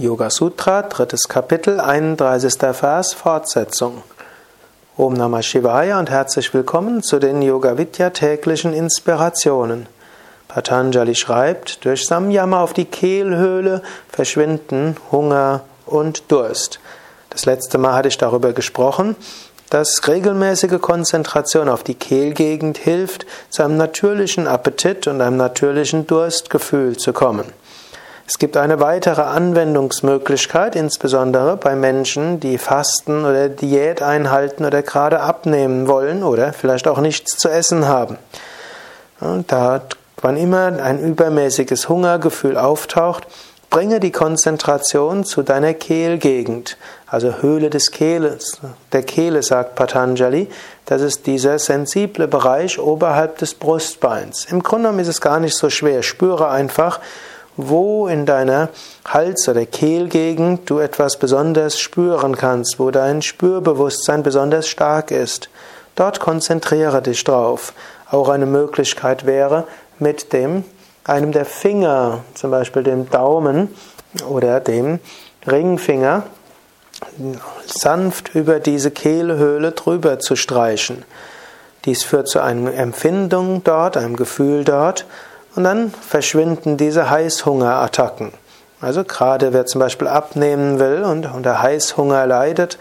Yoga Sutra, drittes Kapitel, 31. Vers, Fortsetzung. Om Namah Shivaya und herzlich willkommen zu den Yoga Vidya täglichen Inspirationen. Patanjali schreibt, durch Samyama auf die Kehlhöhle verschwinden Hunger und Durst. Das letzte Mal hatte ich darüber gesprochen, dass regelmäßige Konzentration auf die Kehlgegend hilft, zu einem natürlichen Appetit und einem natürlichen Durstgefühl zu kommen. Es gibt eine weitere Anwendungsmöglichkeit, insbesondere bei Menschen, die Fasten oder Diät einhalten oder gerade abnehmen wollen oder vielleicht auch nichts zu essen haben. Da, wann immer ein übermäßiges Hungergefühl auftaucht, bringe die Konzentration zu deiner Kehlgegend, also Höhle des Kehles, der Kehle, sagt Patanjali. Das ist dieser sensible Bereich oberhalb des Brustbeins. Im Grunde genommen ist es gar nicht so schwer. Spüre einfach, wo in deiner Hals- oder Kehlgegend du etwas besonders spüren kannst, wo dein Spürbewusstsein besonders stark ist. Dort konzentriere dich drauf. Auch eine Möglichkeit wäre, mit dem, einem der Finger, zum Beispiel dem Daumen oder dem Ringfinger, sanft über diese Kehlhöhle drüber zu streichen. Dies führt zu einer Empfindung dort, einem Gefühl dort, und dann verschwinden diese Heißhungerattacken. Also gerade wer zum Beispiel abnehmen will und unter Heißhunger leidet,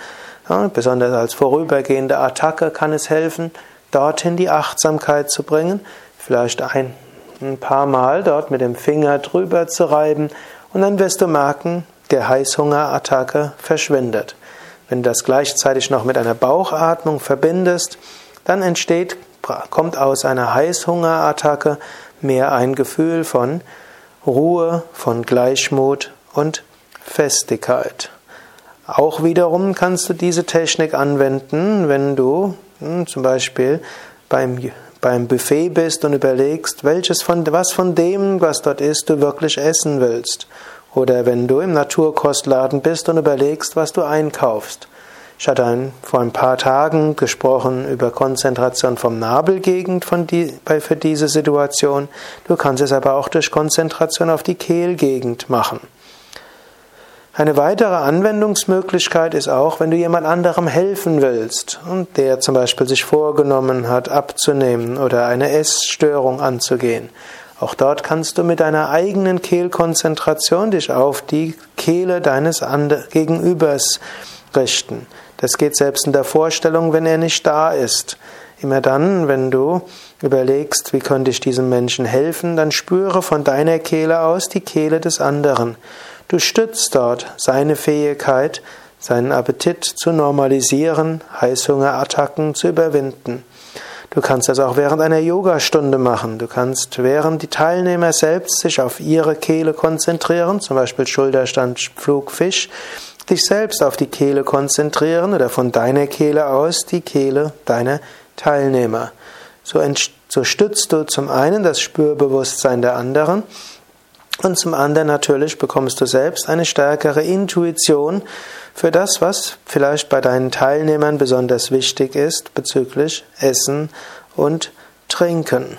ja, besonders als vorübergehende Attacke kann es helfen, dorthin die Achtsamkeit zu bringen, vielleicht ein, ein paar Mal dort mit dem Finger drüber zu reiben und dann wirst du merken, der Heißhungerattacke verschwindet. Wenn du das gleichzeitig noch mit einer Bauchatmung verbindest, dann entsteht, kommt aus einer Heißhungerattacke mehr ein Gefühl von Ruhe, von Gleichmut und Festigkeit. Auch wiederum kannst du diese Technik anwenden, wenn du hm, zum Beispiel beim, beim Buffet bist und überlegst, welches von, was von dem, was dort ist, du wirklich essen willst. Oder wenn du im Naturkostladen bist und überlegst, was du einkaufst. Ich hatte vor ein paar Tagen gesprochen über Konzentration vom Nabelgegend von die, bei, für diese Situation. Du kannst es aber auch durch Konzentration auf die Kehlgegend machen. Eine weitere Anwendungsmöglichkeit ist auch, wenn du jemand anderem helfen willst und der zum Beispiel sich vorgenommen hat, abzunehmen oder eine Essstörung anzugehen. Auch dort kannst du mit deiner eigenen Kehlkonzentration dich auf die Kehle deines Gegenübers richten. Das geht selbst in der Vorstellung, wenn er nicht da ist. Immer dann, wenn du überlegst, wie könnte ich diesem Menschen helfen, dann spüre von deiner Kehle aus die Kehle des anderen. Du stützt dort seine Fähigkeit, seinen Appetit zu normalisieren, Heißhungerattacken zu überwinden. Du kannst das auch während einer Yogastunde machen. Du kannst während die Teilnehmer selbst sich auf ihre Kehle konzentrieren, zum Beispiel Schulterstand, Flug, Fisch, dich selbst auf die Kehle konzentrieren oder von deiner Kehle aus die Kehle deiner Teilnehmer. So, so stützt du zum einen das Spürbewusstsein der anderen und zum anderen natürlich bekommst du selbst eine stärkere Intuition für das, was vielleicht bei deinen Teilnehmern besonders wichtig ist bezüglich Essen und Trinken.